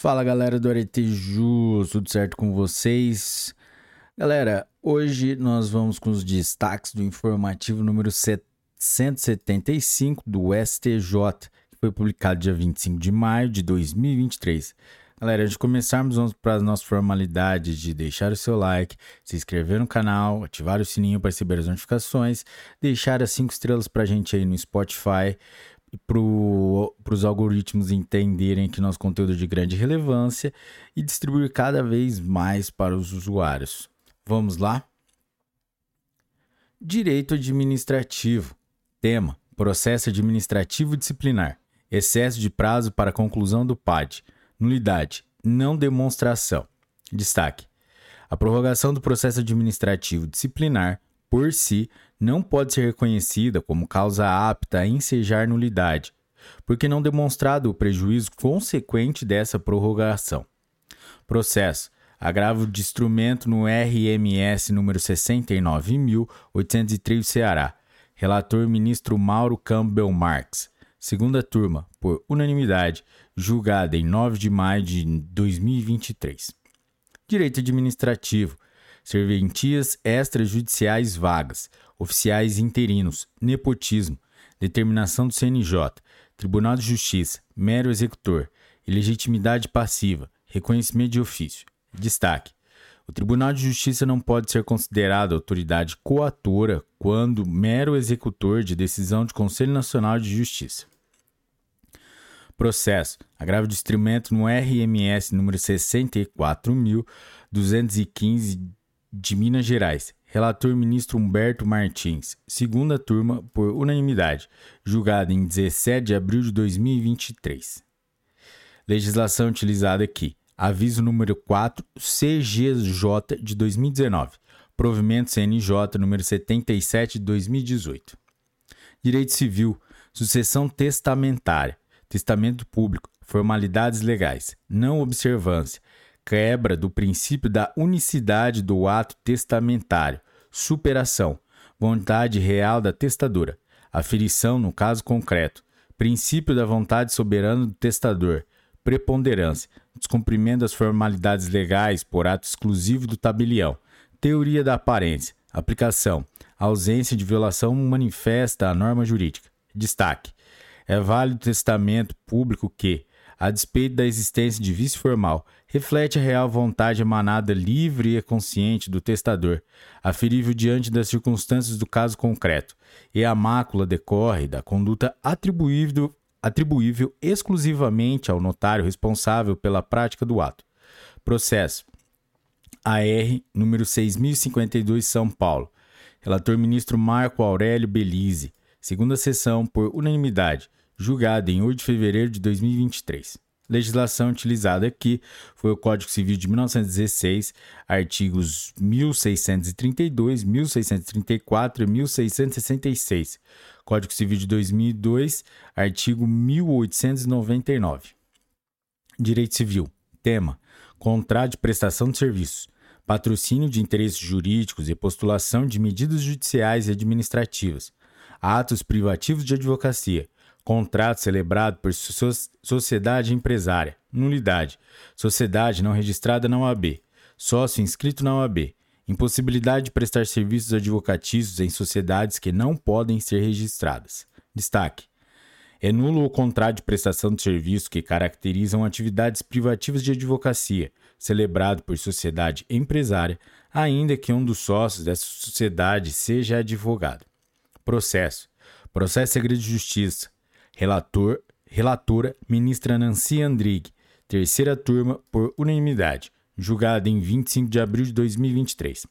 Fala galera do Areteju, tudo certo com vocês? Galera, hoje nós vamos com os destaques do informativo número 175 do STJ, que foi publicado dia 25 de maio de 2023. Galera, antes de começarmos, vamos para as nossas formalidades de deixar o seu like, se inscrever no canal, ativar o sininho para receber as notificações, deixar as 5 estrelas para a gente aí no Spotify, para os algoritmos entenderem que nosso conteúdo é de grande relevância e distribuir cada vez mais para os usuários. Vamos lá? Direito administrativo. Tema: Processo administrativo disciplinar. Excesso de prazo para conclusão do PAD. Nulidade: não demonstração. Destaque: a prorrogação do processo administrativo disciplinar por si, não pode ser reconhecida como causa apta a ensejar nulidade, porque não demonstrado o prejuízo consequente dessa prorrogação. Processo. Agravo de instrumento no RMS número 69.803 Ceará. Relator ministro Mauro Campbell Marx. Segunda turma, por unanimidade, julgada em 9 de maio de 2023. Direito administrativo serventias extrajudiciais vagas, oficiais interinos, nepotismo, determinação do CNJ, Tribunal de Justiça, mero executor, ilegitimidade passiva, reconhecimento de ofício. Destaque: o Tribunal de Justiça não pode ser considerado autoridade coatora quando mero executor de decisão do Conselho Nacional de Justiça. Processo: agravo de instrumento no RMS número 64.215 de Minas Gerais. Relator ministro Humberto Martins. Segunda turma, por unanimidade. Julgado em 17 de abril de 2023. Legislação utilizada aqui. Aviso número 4, CGJ de 2019. Provimento CNJ número 77 de 2018. Direito Civil. Sucessão testamentária. Testamento público. Formalidades legais. Não observância quebra do princípio da unicidade do ato testamentário, superação, vontade real da testadora, aferição no caso concreto, princípio da vontade soberana do testador, preponderância, descumprimento das formalidades legais por ato exclusivo do tabelião, teoria da aparência, aplicação, ausência de violação manifesta à norma jurídica. Destaque: é válido testamento público que, a despeito da existência de vício formal, reflete a real vontade emanada livre e consciente do testador, aferível diante das circunstâncias do caso concreto, e a mácula decorre da conduta atribuível, atribuível exclusivamente ao notário responsável pela prática do ato. Processo AR número 6052 São Paulo. Relator ministro Marco Aurélio Belize. Segunda sessão por unanimidade julgada em 8 de fevereiro de 2023. Legislação utilizada aqui foi o Código Civil de 1916, artigos 1632, 1634 e 1666. Código Civil de 2002, artigo 1899. Direito Civil. Tema: Contrato de prestação de serviços, patrocínio de interesses jurídicos e postulação de medidas judiciais e administrativas, atos privativos de advocacia Contrato celebrado por sociedade empresária. Nulidade. Sociedade não registrada na OAB. Sócio inscrito na OAB. Impossibilidade de prestar serviços advocatícios em sociedades que não podem ser registradas. Destaque: é nulo o contrato de prestação de serviço que caracterizam atividades privativas de advocacia, celebrado por sociedade empresária, ainda que um dos sócios dessa sociedade seja advogado. Processo: processo segredo de justiça, Relator, relatora, ministra Nancy Andrighi, terceira turma, por unanimidade, julgada em 25 de abril de 2023.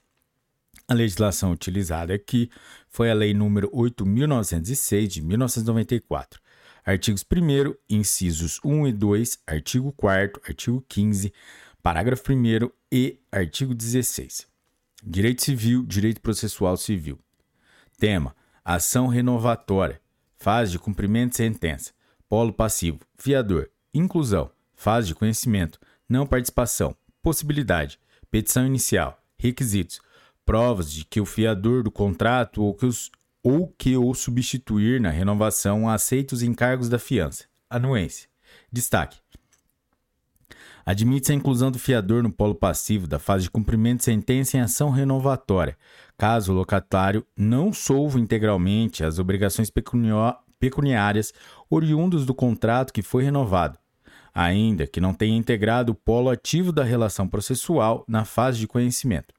A legislação utilizada aqui foi a Lei nº 8.906 de 1994. Artigos 1 incisos 1 e 2, artigo 4 artigo 15, parágrafo 1 e artigo 16. Direito Civil, Direito Processual Civil. Tema: Ação renovatória fase de cumprimento de sentença, polo passivo, fiador, inclusão, fase de conhecimento, não participação, possibilidade, petição inicial, requisitos, provas de que o fiador do contrato ou que, os, ou que o substituir na renovação aceita os encargos da fiança, anuência. Destaque: Admite-se a inclusão do fiador no polo passivo da fase de cumprimento de sentença em ação renovatória, caso o locatário não solva integralmente as obrigações pecuniárias oriundas do contrato que foi renovado, ainda que não tenha integrado o polo ativo da relação processual na fase de conhecimento.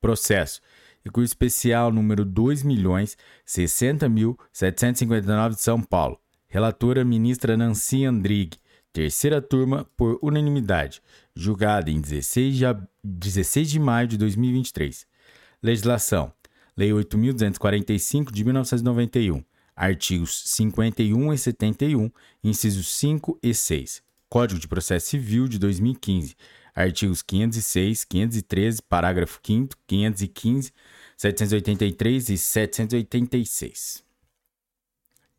Processo. Recurso especial número 2.060.759 de São Paulo. Relatora ministra Nancy Andrighi terceira turma por unanimidade, julgada em 16 de, 16 de maio de 2023. Legislação: Lei 8.245 de 1991, artigos 51 e 71, incisos 5 e 6. Código de Processo Civil de 2015, artigos 506, 513, parágrafo 5, 515, 783 e 786.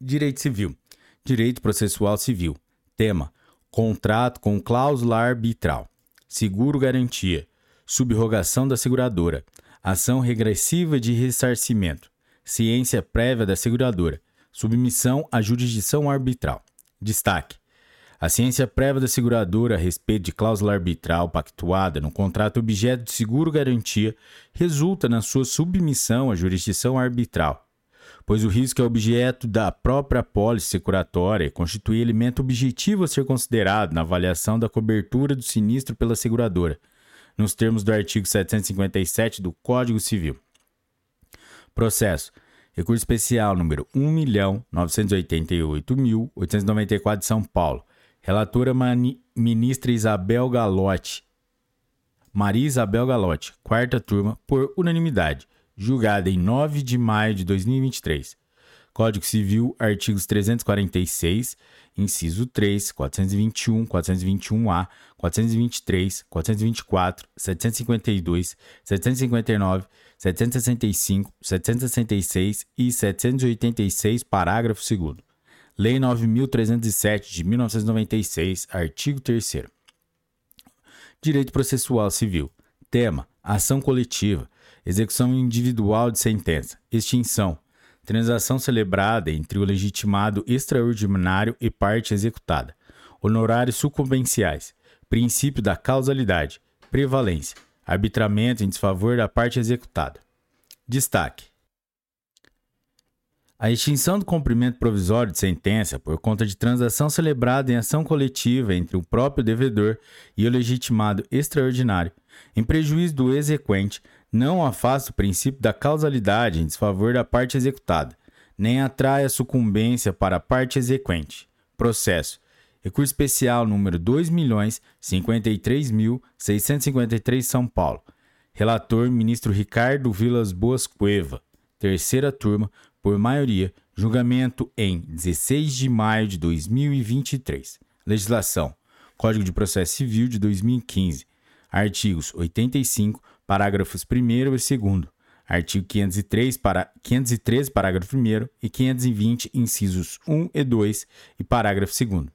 Direito Civil: Direito Processual Civil. Tema: contrato com cláusula arbitral, seguro garantia, subrogação da seguradora, ação regressiva de ressarcimento, ciência prévia da seguradora, submissão à jurisdição arbitral. Destaque: a ciência prévia da seguradora a respeito de cláusula arbitral pactuada no contrato objeto de seguro garantia resulta na sua submissão à jurisdição arbitral pois o risco é objeto da própria apólice securatória e constitui elemento objetivo a ser considerado na avaliação da cobertura do sinistro pela seguradora, nos termos do artigo 757 do Código Civil. Processo. Recurso especial número 1.988.894 de São Paulo. Relatora Mani ministra Isabel Galotti. Maria Isabel Galotti, quarta turma, por unanimidade julgada em 9 de maio de 2023. Código Civil, artigos 346, inciso 3, 421, 421-A, 423, 424, 752, 759, 765, 766 e 786, parágrafo 2 Lei 9307 de 1996, artigo 3 Direito Processual Civil. Tema: Ação coletiva. Execução individual de sentença, extinção, transação celebrada entre o legitimado extraordinário e parte executada, honorários sucumbenciais, princípio da causalidade, prevalência, arbitramento em desfavor da parte executada. Destaque: a extinção do cumprimento provisório de sentença por conta de transação celebrada em ação coletiva entre o próprio devedor e o legitimado extraordinário, em prejuízo do exequente, não afasta o princípio da causalidade em desfavor da parte executada, nem atrai a sucumbência para a parte exequente. Processo. Recurso especial número 2.053.653 São Paulo. Relator ministro Ricardo Vilas Boas Cueva. Terceira turma, por maioria, julgamento em 16 de maio de 2023. Legislação. Código de Processo Civil de 2015. Artigos 85, parágrafos 1 e 2, artigo 503, para, 513, parágrafo 1 e 520, incisos 1 e 2 e parágrafo 2.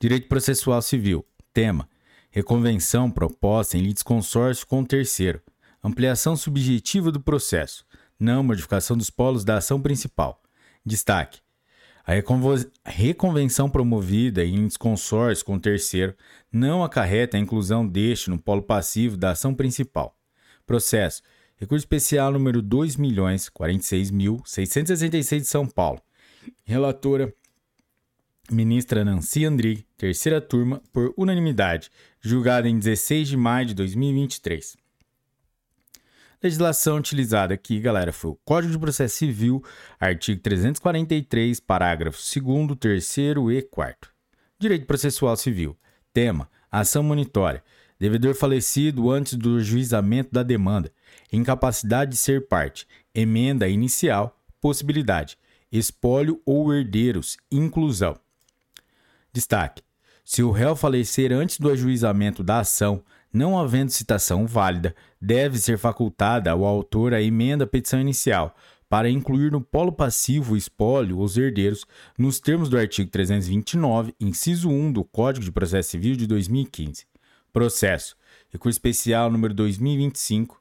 Direito Processual Civil. Tema: Reconvenção proposta em litisconsórcio com o terceiro. Ampliação subjetiva do processo. Não modificação dos polos da ação principal. Destaque: a reconvenção promovida em desconsórcio com o terceiro não acarreta a inclusão deste no polo passivo da ação principal. Processo. Recurso especial número 2.046.666 de São Paulo. Relatora ministra Nancy Andrighi, terceira turma, por unanimidade, julgada em 16 de maio de 2023. Legislação utilizada aqui, galera, foi o Código de Processo Civil, artigo 343, parágrafos 2, 3 e 4. Direito Processual Civil. Tema: Ação monitória. Devedor falecido antes do juizamento da demanda. Incapacidade de ser parte. Emenda inicial. Possibilidade. Espólio ou herdeiros. Inclusão. Destaque: Se o réu falecer antes do ajuizamento da ação, não havendo citação válida, deve ser facultada ao autor a emenda à petição inicial, para incluir no polo passivo o espólio os herdeiros, nos termos do artigo 329, inciso 1 do Código de Processo Civil de 2015. Processo. Recurso especial número 2025.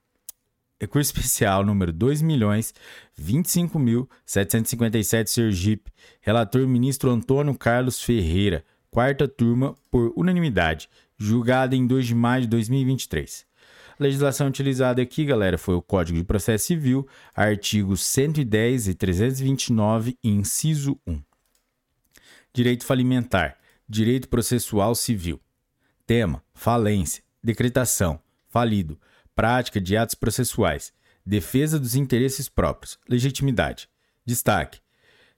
Recurso especial número 2.025.757 Sergipe. Relator ministro Antônio Carlos Ferreira. quarta turma, por unanimidade, julgada em 2 de maio de 2023. Legislação utilizada aqui, galera, foi o Código de Processo Civil, artigos 110 e 329, inciso 1. Direito falimentar, direito processual civil. Tema: falência, decretação, falido, prática de atos processuais, defesa dos interesses próprios, legitimidade. Destaque: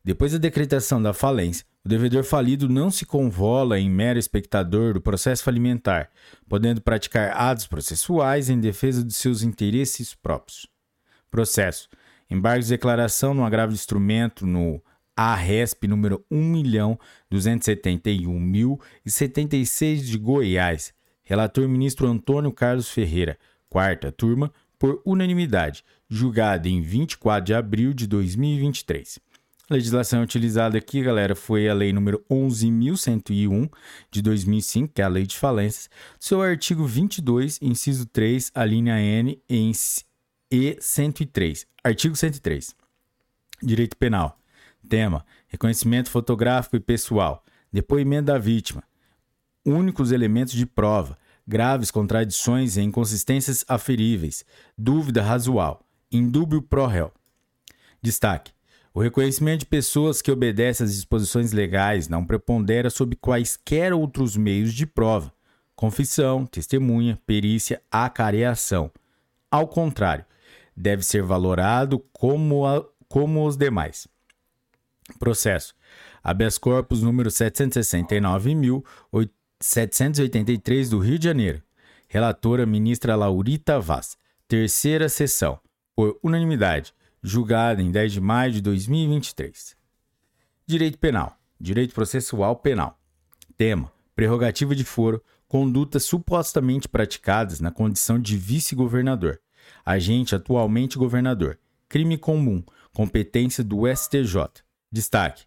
depois da decretação da falência, o devedor falido não se convola em mero espectador do processo falimentar, podendo praticar atos processuais em defesa de seus interesses próprios. Processo: embargos de declaração no agravo de instrumento no ARESP número 1.271.076 de Goiás. Relator ministro Antônio Carlos Ferreira, quarta turma, por unanimidade, julgado em 24 de abril de 2023. A legislação utilizada aqui, galera, foi a lei número 11.101 de 2005, que é a lei de falências, seu artigo 22, inciso 3, a linha N e 103. Artigo 103. Direito penal. Tema: reconhecimento fotográfico e pessoal. Depoimento da vítima. Únicos elementos de prova. Graves contradições e inconsistências aferíveis. Dúvida razoável. Indúbio pro réu. Destaque: o reconhecimento de pessoas que obedecem às disposições legais não prepondera sobre quaisquer outros meios de prova, confissão, testemunha, perícia, acareação. Ao contrário, deve ser valorado como, a, como os demais. Processo. Habeas corpus número 769.783 do Rio de Janeiro. Relatora ministra Laurita Vaz. Terceira sessão. Por unanimidade julgada em 10 de maio de 2023. Direito Penal, Direito Processual Penal. Tema: Prerrogativa de foro, condutas supostamente praticadas na condição de vice-governador, agente atualmente governador, crime comum, competência do STJ. Destaque: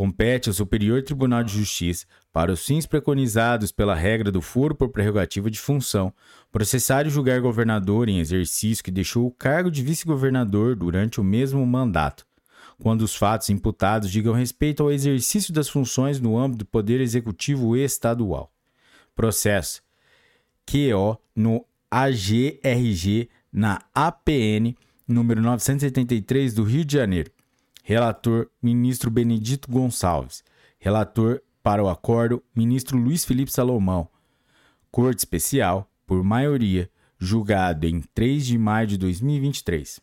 compete ao Superior Tribunal de Justiça, para os fins preconizados pela regra do foro por prerrogativa de função, processar e julgar governador em exercício que deixou o cargo de vice-governador durante o mesmo mandato, quando os fatos imputados digam respeito ao exercício das funções no âmbito do Poder Executivo Estadual. Processo. QO no AGRG na APN número 973 do Rio de Janeiro Relator, ministro Benedito Gonçalves. Relator para o acordo, ministro Luiz Felipe Salomão. Corte Especial, por maioria, julgado em 3 de maio de 2023.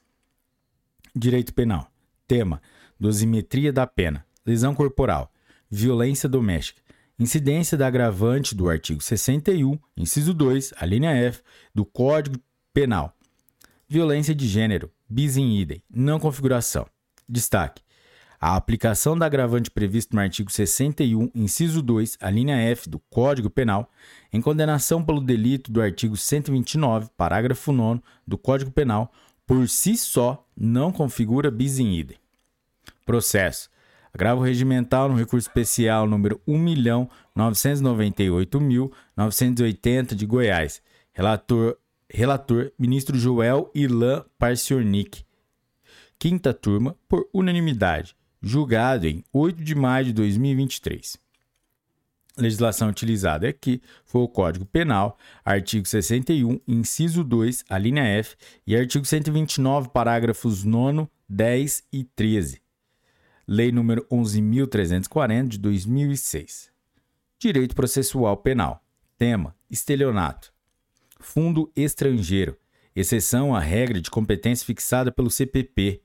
Direito Penal. Tema: dosimetria da pena, lesão corporal, violência doméstica, incidência da agravante do artigo 61, inciso 2, a linha F, do Código Penal. Violência de gênero, bis in idem, não configuração. Destaque: a aplicação da agravante previsto no artigo 61, inciso 2, a linha F do Código Penal, em condenação pelo delito do artigo 129, parágrafo 9 do Código Penal, por si só não configura bis in idem. Processo. Agravo regimental no recurso especial número 1.998.980 de Goiás. Relator, relator ministro Joel Ilan Parciornik quinta turma, por unanimidade, julgado em 8 de maio de 2023. A legislação utilizada aqui foi o Código Penal, artigo 61, inciso 2, a linha F, e artigo 129, parágrafos 9, 10 e 13. Lei número 11.340 de 2006. Direito Processual Penal. Tema: Estelionato. Fundo Estrangeiro. Exceção à regra de competência fixada pelo CPP,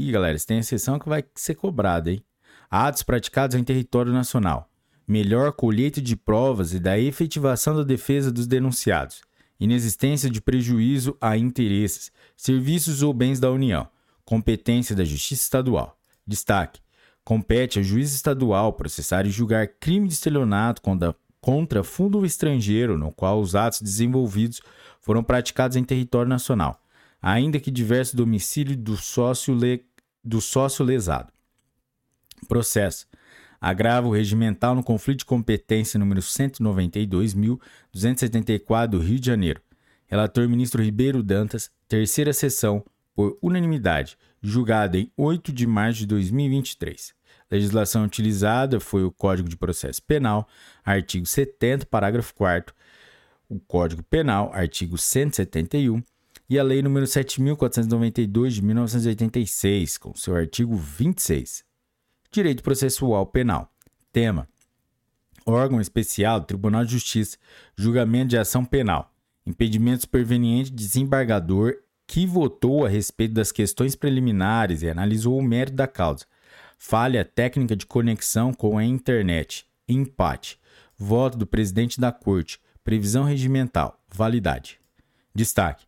Ih, galera, isso tem exceção que vai ser cobrada, hein? Atos praticados em território nacional. Melhor colheita de provas e da efetivação da defesa dos denunciados. Inexistência de prejuízo a interesses, serviços ou bens da União. Competência da Justiça Estadual. Destaque: compete ao juiz estadual processar e julgar crime de estelionato contra, contra fundo estrangeiro no qual os atos desenvolvidos foram praticados em território nacional, ainda que diverso domicílio do sócio le do sócio lesado. Processo. Agravo regimental no conflito de competência número 192.274 do Rio de Janeiro. Relator ministro Ribeiro Dantas, terceira sessão, por unanimidade, julgado em 8 de março de 2023. Legislação utilizada foi o Código de Processo Penal, artigo 70, parágrafo 4 o Código Penal, artigo 171, e a Lei nº 7.492 de 1986, com seu artigo 26. Direito Processual Penal. Tema: Órgão especial Tribunal de Justiça, julgamento de ação penal, impedimento superveniente de desembargador que votou a respeito das questões preliminares e analisou o mérito da causa, falha técnica de conexão com a internet, empate, voto do presidente da corte, previsão regimental, validade. Destaque: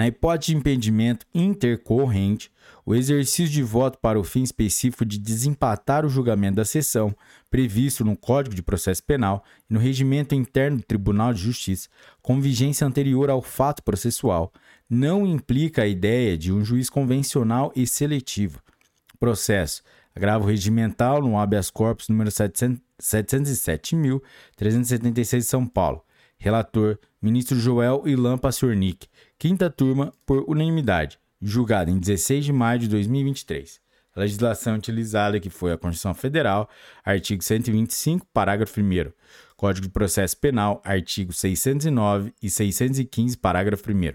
na hipótese de impedimento intercorrente, o exercício de voto para o fim específico de desempatar o julgamento da sessão, previsto no Código de Processo Penal e no regimento interno do Tribunal de Justiça, com vigência anterior ao fato processual, não implica a ideia de um juiz convencional e seletivo. Processo. Agravo regimental no habeas corpus número 707.376 de São Paulo. Relator, ministro Joel Ilan Passornik. Quinta turma, por unanimidade. Julgado em 16 de maio de 2023. A legislação utilizada que foi a Constituição Federal, artigo 125, parágrafo 1 Código de Processo Penal, artigo 609 e 615, parágrafo 1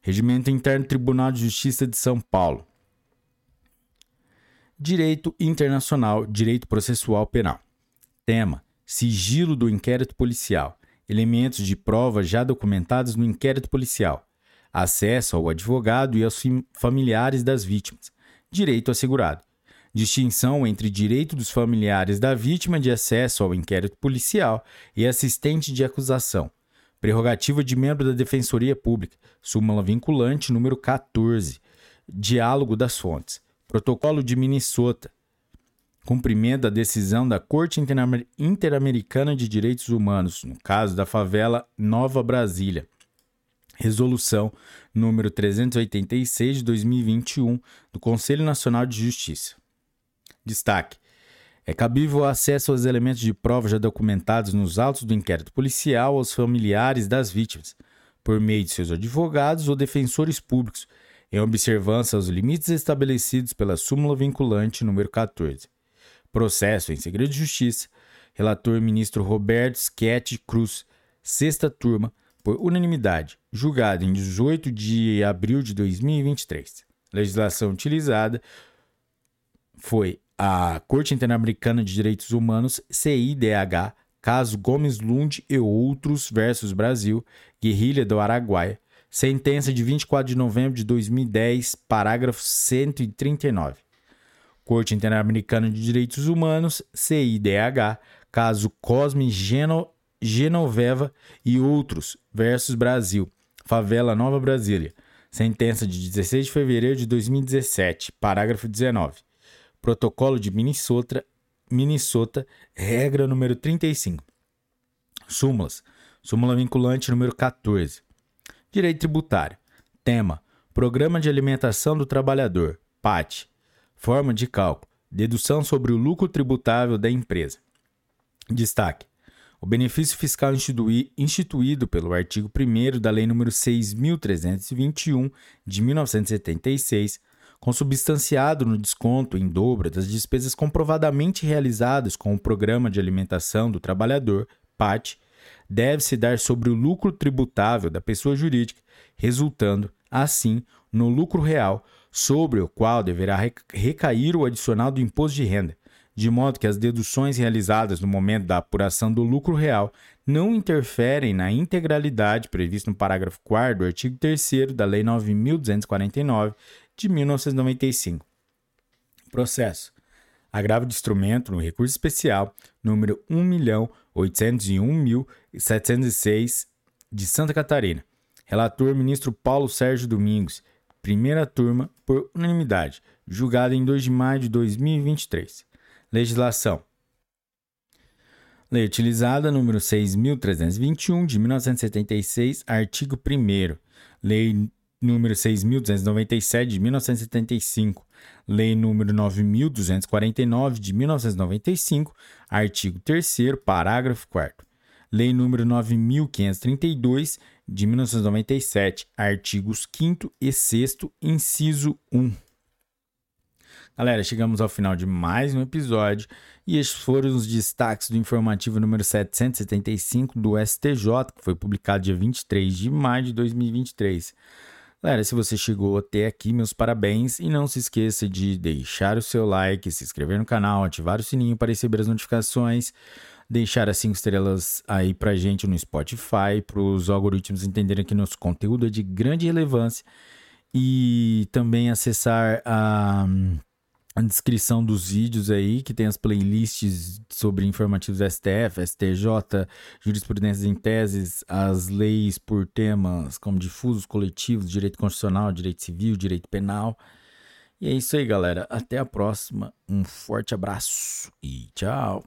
Regimento Interno do Tribunal de Justiça de São Paulo. Direito Internacional, Direito Processual Penal. Tema: Sigilo do inquérito policial elementos de prova já documentados no inquérito policial, acesso ao advogado e aos familiares das vítimas, direito assegurado, distinção entre direito dos familiares da vítima de acesso ao inquérito policial e assistente de acusação, prerrogativa de membro da Defensoria Pública, súmula vinculante número 14, diálogo das fontes, protocolo de Minnesota, cumprimento da decisão da Corte Interamericana de Direitos Humanos, no caso da favela Nova Brasília. Resolução número 386 de 2021 do Conselho Nacional de Justiça. Destaque: é cabível o acesso aos elementos de prova já documentados nos autos do inquérito policial aos familiares das vítimas, por meio de seus advogados ou defensores públicos, em observância aos limites estabelecidos pela súmula vinculante número 14. Processo em segredo de justiça. Relator ministro Roberto Schetti Cruz. Sexta turma, por unanimidade, julgado em 18 de abril de 2023. Legislação utilizada foi a Corte Interamericana de Direitos Humanos, CIDH, caso Gomes Lund e outros versus Brasil, Guerrilha do Araguaia, sentença de 24 de novembro de 2010, parágrafo 139. Corte Interamericana de Direitos Humanos, CIDH, caso Cosme Geno, Genoveva e outros, versus Brasil, Favela Nova Brasília. Sentença de 16 de fevereiro de 2017, parágrafo 19. Protocolo de Minnesota, Minnesota, regra número 35. Súmulas. Súmula vinculante número 14. Direito tributário. Tema: Programa de Alimentação do Trabalhador. PAT. Forma de cálculo: dedução sobre o lucro tributável da empresa. Destaque: o benefício fiscal instituído pelo artigo 1 da Lei nº 6.321 de 1976, consubstanciado no desconto em dobro das despesas comprovadamente realizadas com o Programa de Alimentação do Trabalhador, PAT, deve-se dar sobre o lucro tributável da pessoa jurídica, resultando, assim, no lucro real sobre o qual deverá recair o adicional do imposto de renda, de modo que as deduções realizadas no momento da apuração do lucro real não interferem na integralidade prevista no parágrafo 4 do artigo 3 da Lei 9.249 de 1995. Processo. Agravo de instrumento no recurso especial número 1.801.706 de Santa Catarina. Relator ministro Paulo Sérgio Domingos primeira turma, por unanimidade, julgada em 2 de maio de 2023. Legislação. Lei utilizada número 6321 de 1976, artigo 1 Lei número 6297 de 1975, Lei número 9249 de 1995, artigo 3 parágrafo 4 Lei número 9532 de 1997, artigos 5 e 6 inciso 1. Galera, chegamos ao final de mais um episódio e estes foram os destaques do informativo número 775 do STJ, que foi publicado dia 23 de maio de 2023. Galera, se você chegou até aqui, meus parabéns e não se esqueça de deixar o seu like, se inscrever no canal, ativar o sininho para receber as notificações, deixar as 5 estrelas aí pra gente no Spotify, para os algoritmos entenderem que nosso conteúdo é de grande relevância e também acessar a a descrição dos vídeos aí, que tem as playlists sobre informativos STF, STJ, jurisprudências em teses, as leis por temas como difusos, coletivos, direito constitucional, direito civil, direito penal. E é isso aí, galera. Até a próxima. Um forte abraço e tchau.